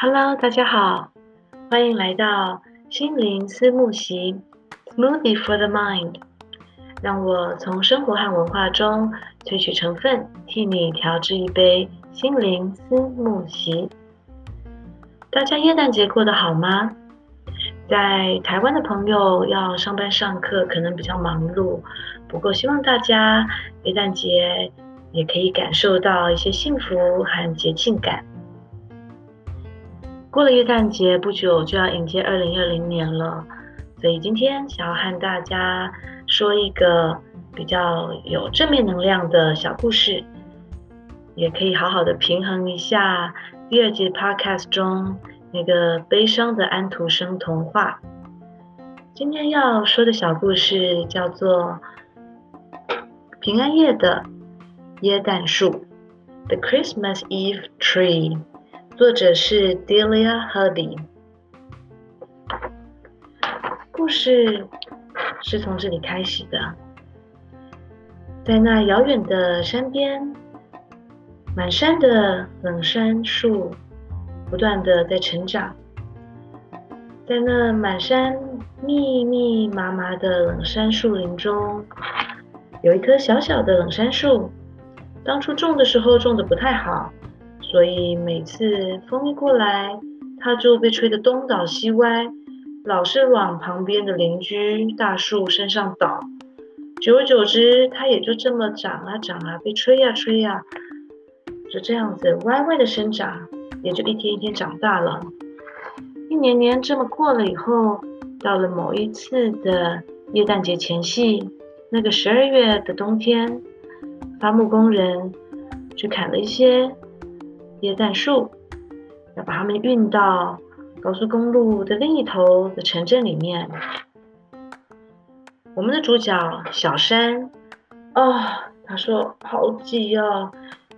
Hello，大家好，欢迎来到心灵思慕席 Smoothie for the Mind。让我从生活和文化中萃取成分，替你调制一杯心灵思慕席。大家元旦节过得好吗？在台湾的朋友要上班上课，可能比较忙碌。不过，希望大家元旦节也可以感受到一些幸福和节庆感。过了耶诞节不久，就要迎接二零二零年了，所以今天想要和大家说一个比较有正面能量的小故事，也可以好好的平衡一下第二季 Podcast 中那个悲伤的安徒生童话。今天要说的小故事叫做《平安夜的耶诞树》（The Christmas Eve Tree）。作者是 Delia Hardy。故事是从这里开始的，在那遥远的山边，满山的冷杉树不断的在成长。在那满山密密麻麻的冷杉树林中，有一棵小小的冷杉树，当初种的时候种的不太好。所以每次风一过来，它就被吹得东倒西歪，老是往旁边的邻居大树身上倒。久而久之，它也就这么长啊长啊，被吹呀吹呀，就这样子歪歪的生长，也就一天一天长大了。一年年这么过了以后，到了某一次的耶诞节前夕，那个十二月的冬天，伐木工人去砍了一些。椰蛋树要把它们运到高速公路的另一头的城镇里面。我们的主角小山，哦，他说好挤哦，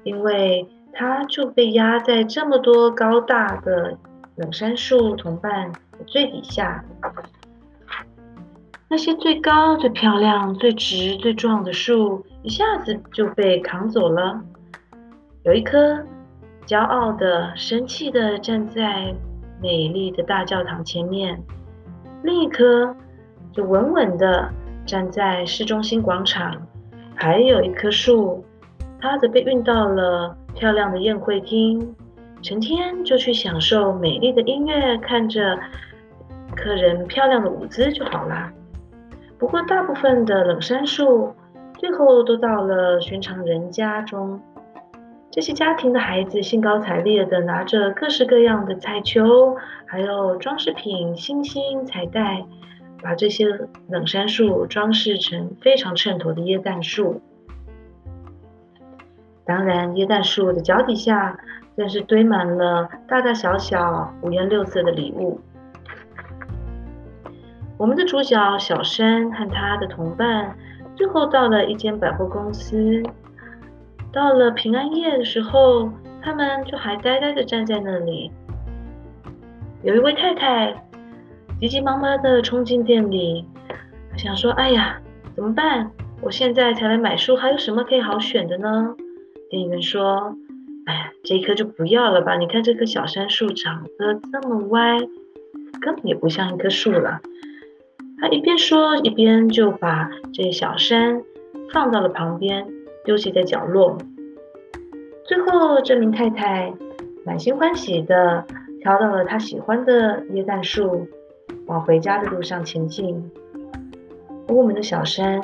因为他就被压在这么多高大的冷杉树同伴的最底下。那些最高、最漂亮、最直、最壮的树，一下子就被扛走了。有一棵。骄傲的、生气的站在美丽的大教堂前面，另一棵就稳稳的站在市中心广场，还有一棵树，它则被运到了漂亮的宴会厅，成天就去享受美丽的音乐，看着客人漂亮的舞姿就好啦。不过，大部分的冷杉树最后都到了寻常人家中。这些家庭的孩子兴高采烈地拿着各式各样的彩球，还有装饰品、星星、彩带，把这些冷杉树装饰成非常衬托的椰蛋树。当然，椰蛋树的脚底下更是堆满了大大小小、五颜六色的礼物。我们的主角小山和他的同伴最后到了一间百货公司。到了平安夜的时候，他们就还呆呆地站在那里。有一位太太急急忙忙地冲进店里，想说：“哎呀，怎么办？我现在才来买书，还有什么可以好选的呢？”店员说：“哎呀，这一棵就不要了吧？你看这棵小杉树长得这么歪，根本也不像一棵树了。”他一边说，一边就把这小杉放到了旁边。丢弃在角落。最后，这名太太满心欢喜地挑到了她喜欢的椰蛋树，往回家的路上前进。而我们的小山，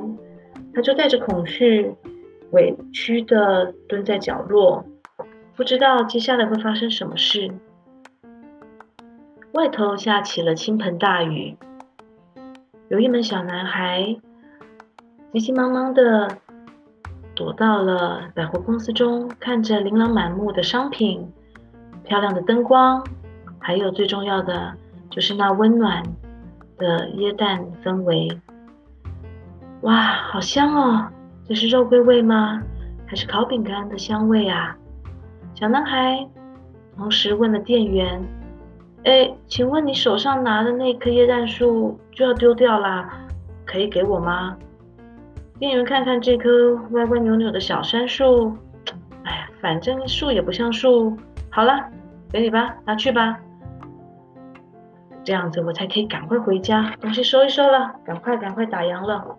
他就带着恐惧、委屈地蹲在角落，不知道接下来会发生什么事。外头下起了倾盆大雨，有一门小男孩急急忙忙地。躲到了百货公司中，看着琳琅满目的商品、漂亮的灯光，还有最重要的就是那温暖的椰蛋氛围。哇，好香哦！这是肉桂味吗？还是烤饼干的香味啊？小男孩同时问了店员：“哎，请问你手上拿的那棵椰蛋树就要丢掉啦，可以给我吗？”给你们看看这棵歪歪扭扭的小杉树，哎呀，反正树也不像树。好了，给你吧，拿去吧。这样子我才可以赶快回家，东西收一收了，赶快赶快打烊了。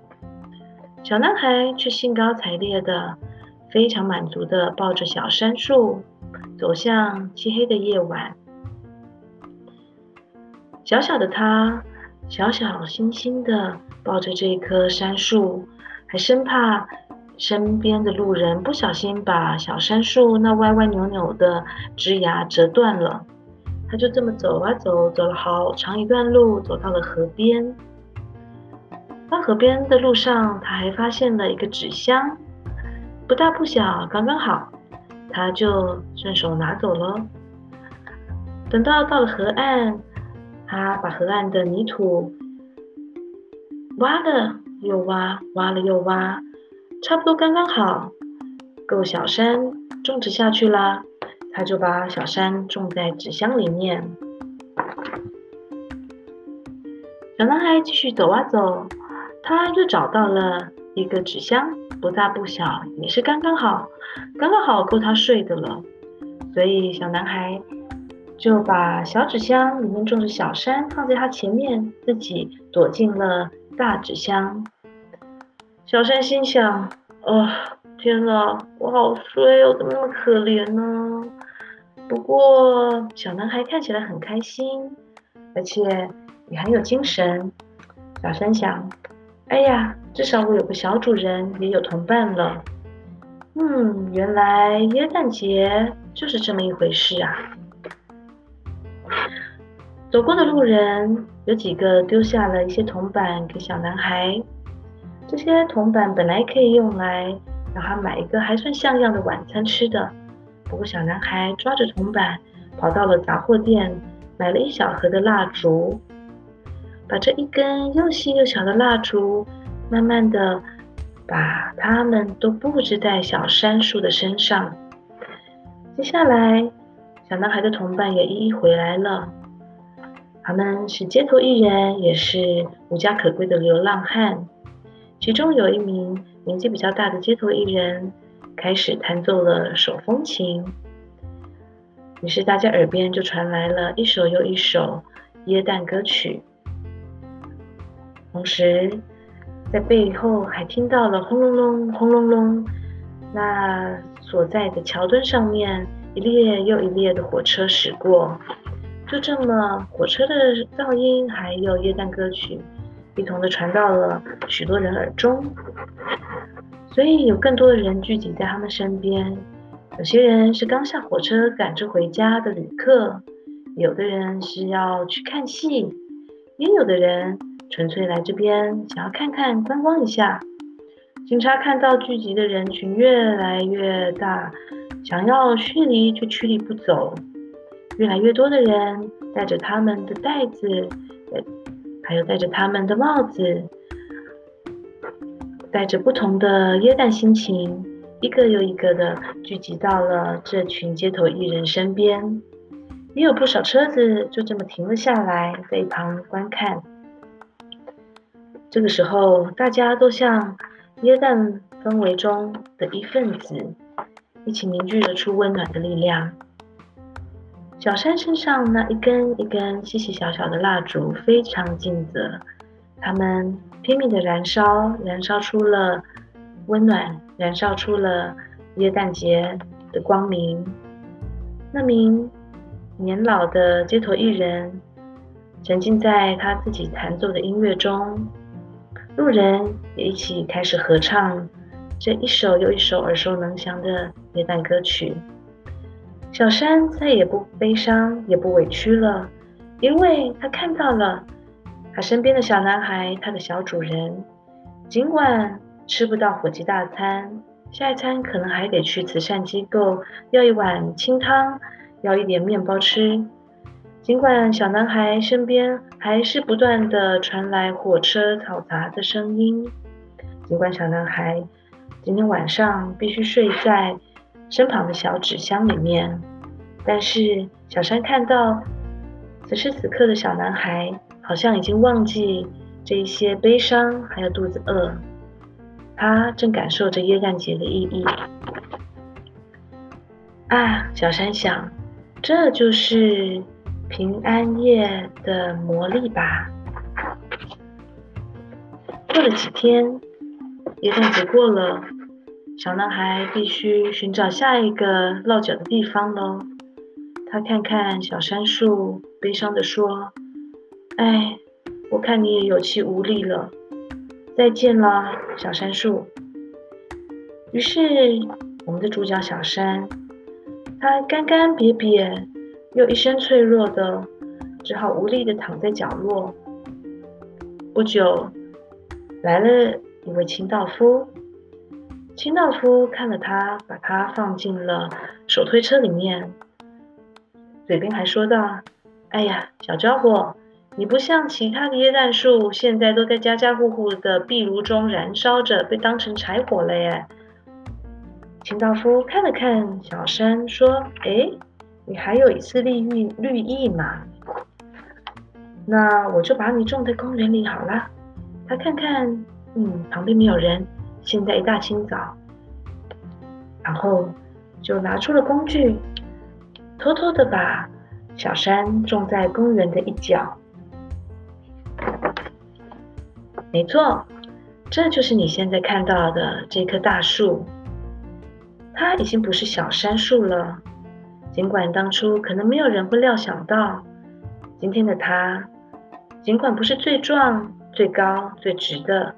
小男孩却兴高采烈的，非常满足的抱着小杉树，走向漆黑的夜晚。小小的他，小小心心的抱着这棵杉树，还生怕身边的路人不小心把小杉树那歪歪扭扭的枝芽折断了。他就这么走啊走，走了好长一段路，走到了河边。到河边的路上，他还发现了一个纸箱，不大不小，刚刚好，他就顺手拿走了。等到到了河岸，他把河岸的泥土挖了又挖，挖了又挖，差不多刚刚好，够小山种植下去啦。他就把小山种在纸箱里面。小男孩继续走啊走，他又找到了一个纸箱，不大不小，也是刚刚好，刚刚好够他睡的了。所以小男孩就把小纸箱里面种的小山放在他前面，自己躲进了大纸箱。小山心想：哦，天哪，我好衰哦，怎么那么可怜呢？不过，小男孩看起来很开心，而且也很有精神。小山想：“哎呀，至少我有个小主人，也有同伴了。”嗯，原来耶诞节就是这么一回事啊！走过的路人有几个丢下了一些铜板给小男孩，这些铜板本来可以用来让他买一个还算像样的晚餐吃的。不过，小男孩抓着铜板，跑到了杂货店，买了一小盒的蜡烛，把这一根又细又小的蜡烛，慢慢的把它们都布置在小杉树的身上。接下来，小男孩的同伴也一一回来了，他们是街头艺人，也是无家可归的流浪汉。其中有一名年纪比较大的街头艺人。开始弹奏了手风琴，于是大家耳边就传来了一首又一首耶诞歌曲，同时在背后还听到了轰隆隆、轰隆隆，那所在的桥墩上面一列又一列的火车驶过，就这么火车的噪音还有耶诞歌曲，一同的传到了许多人耳中。所以有更多的人聚集在他们身边，有些人是刚下火车赶着回家的旅客，有的人是要去看戏，也有的人纯粹来这边想要看看观光一下。警察看到聚集的人群越来越大，想要驱离却驱离不走，越来越多的人带着他们的袋子，还有带着他们的帽子。带着不同的耶诞心情，一个又一个的聚集到了这群街头艺人身边，也有不少车子就这么停了下来，在一旁观看。这个时候，大家都像耶诞氛围中的一份子，一起凝聚了出温暖的力量。小山身上那一根一根细细小小的蜡烛非常尽责，他们。拼命的燃烧，燃烧出了温暖，燃烧出了耶诞节的光明。那名年老的街头艺人沉浸在他自己弹奏的音乐中，路人也一起开始合唱这一首又一首耳熟能详的耶诞歌曲。小山再也不悲伤，也不委屈了，因为他看到了。他身边的小男孩，他的小主人，尽管吃不到火鸡大餐，下一餐可能还得去慈善机构要一碗清汤，要一点面包吃。尽管小男孩身边还是不断地传来火车嘈杂的声音，尽管小男孩今天晚上必须睡在身旁的小纸箱里面，但是小山看到此时此刻的小男孩。好像已经忘记这一些悲伤，还有肚子饿。他正感受着耶诞节的意义。啊，小山想，这就是平安夜的魔力吧。过了几天，耶诞节过了，小男孩必须寻找下一个落脚的地方喽。他看看小杉树，悲伤地说：“哎，我看你也有气无力了，再见了，小杉树。”于是，我们的主角小杉，他干干瘪瘪又一身脆弱的，只好无力地躺在角落。不久，来了一位清道夫。清道夫看了他，把他放进了手推车里面，嘴边还说道：“哎呀，小家伙，你不像其他的椰蛋树，现在都在家家户户的壁炉中燃烧着，被当成柴火了耶。”清道夫看了看小山，说：“哎，你还有一丝绿意绿意嘛？那我就把你种在公园里好了。”他看看，嗯，旁边没有人。现在一大清早，然后就拿出了工具，偷偷的把小山种在公园的一角。没错，这就是你现在看到的这棵大树。它已经不是小杉树了，尽管当初可能没有人会料想到，今天的它，尽管不是最壮、最高、最直的，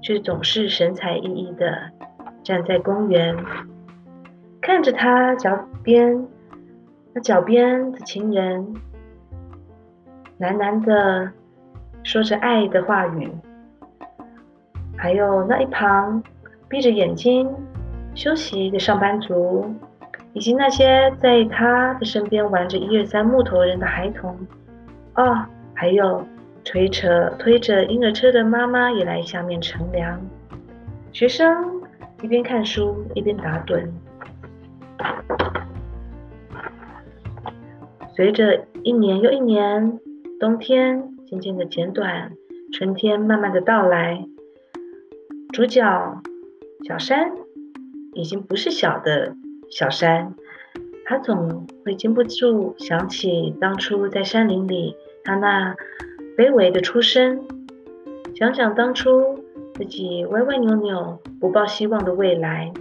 却总是神采奕奕的站在公园，看着他脚边那脚边的情人，喃喃的说着爱的话语，还有那一旁闭着眼睛。休息的上班族，以及那些在他的身边玩着一二三木头人的孩童，哦，还有推车推着婴儿车的妈妈也来下面乘凉。学生一边看书一边打盹。随着一年又一年，冬天渐渐的减短，春天慢慢的到来，主角小山。已经不是小的小山，他总会禁不住想起当初在山林里他那卑微的出身，想想当初自己歪歪扭扭、不抱希望的未来，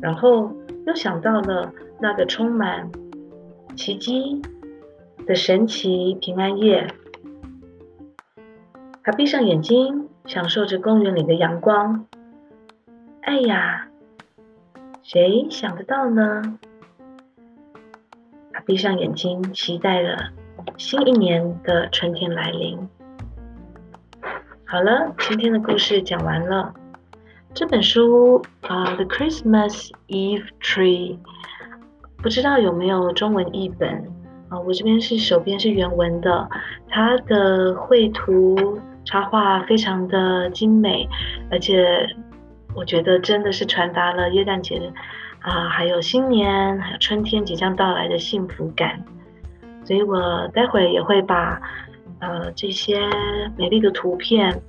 然后又想到了那个充满奇迹的神奇平安夜。他闭上眼睛，享受着公园里的阳光。哎呀！谁想得到呢？他闭上眼睛，期待了新一年的春天来临。好了，今天的故事讲完了。这本书啊，《The Christmas Eve Tree》，不知道有没有中文译本啊，我这边是手边是原文的，它的绘图插画非常的精美，而且。我觉得真的是传达了耶诞节啊，还有新年，还有春天即将到来的幸福感。所以我待会也会把呃这些美丽的图片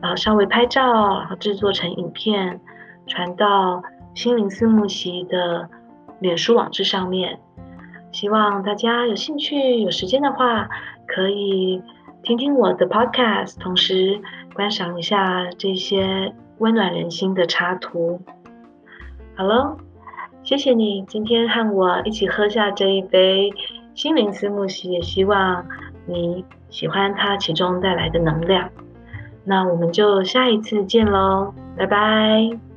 啊稍微拍照，然后制作成影片，传到心灵四木席的脸书网志上面。希望大家有兴趣、有时间的话，可以听听我的 podcast，同时观赏一下这些。温暖人心的插图。好喽，谢谢你今天和我一起喝下这一杯心灵思慕希，也希望你喜欢它其中带来的能量。那我们就下一次见喽，拜拜。